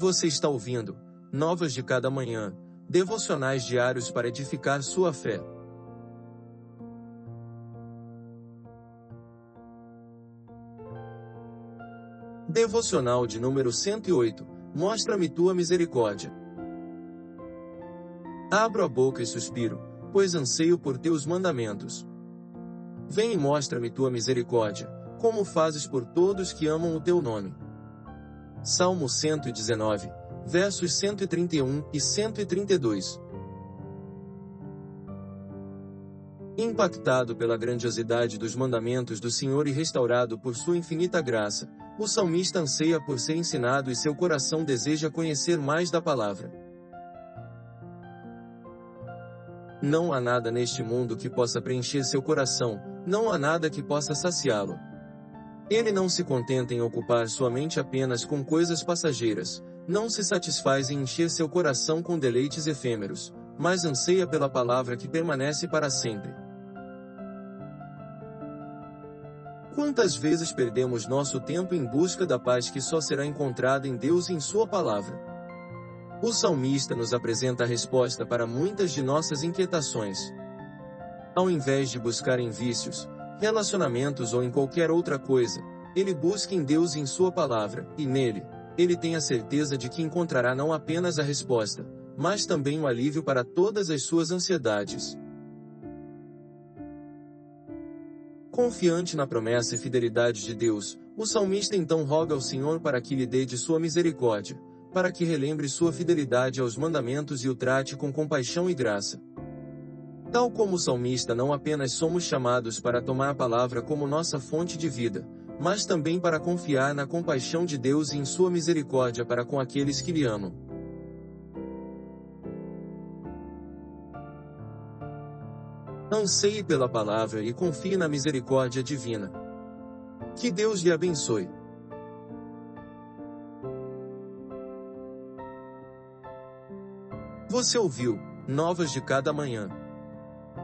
Você está ouvindo Novas de Cada Manhã, devocionais diários para edificar sua fé. Devocional de número 108 Mostra-me tua misericórdia. Abro a boca e suspiro, pois anseio por teus mandamentos. Vem e mostra-me tua misericórdia, como fazes por todos que amam o teu nome. Salmo 119, versos 131 e 132. Impactado pela grandiosidade dos mandamentos do Senhor e restaurado por sua infinita graça, o salmista anseia por ser ensinado e seu coração deseja conhecer mais da palavra. Não há nada neste mundo que possa preencher seu coração, não há nada que possa saciá-lo. Ele não se contenta em ocupar sua mente apenas com coisas passageiras, não se satisfaz em encher seu coração com deleites efêmeros, mas anseia pela palavra que permanece para sempre. Quantas vezes perdemos nosso tempo em busca da paz que só será encontrada em Deus e em Sua palavra? O salmista nos apresenta a resposta para muitas de nossas inquietações. Ao invés de buscar em vícios, relacionamentos ou em qualquer outra coisa, ele busca em Deus e em Sua palavra, e nele, ele tem a certeza de que encontrará não apenas a resposta, mas também o alívio para todas as suas ansiedades. Confiante na promessa e fidelidade de Deus, o salmista então roga ao Senhor para que lhe dê de sua misericórdia, para que relembre sua fidelidade aos mandamentos e o trate com compaixão e graça. Tal como o salmista, não apenas somos chamados para tomar a palavra como nossa fonte de vida, mas também para confiar na compaixão de Deus e em sua misericórdia para com aqueles que lhe amam. Anseie pela palavra e confie na misericórdia divina. Que Deus lhe abençoe. Você ouviu Novas de Cada Manhã.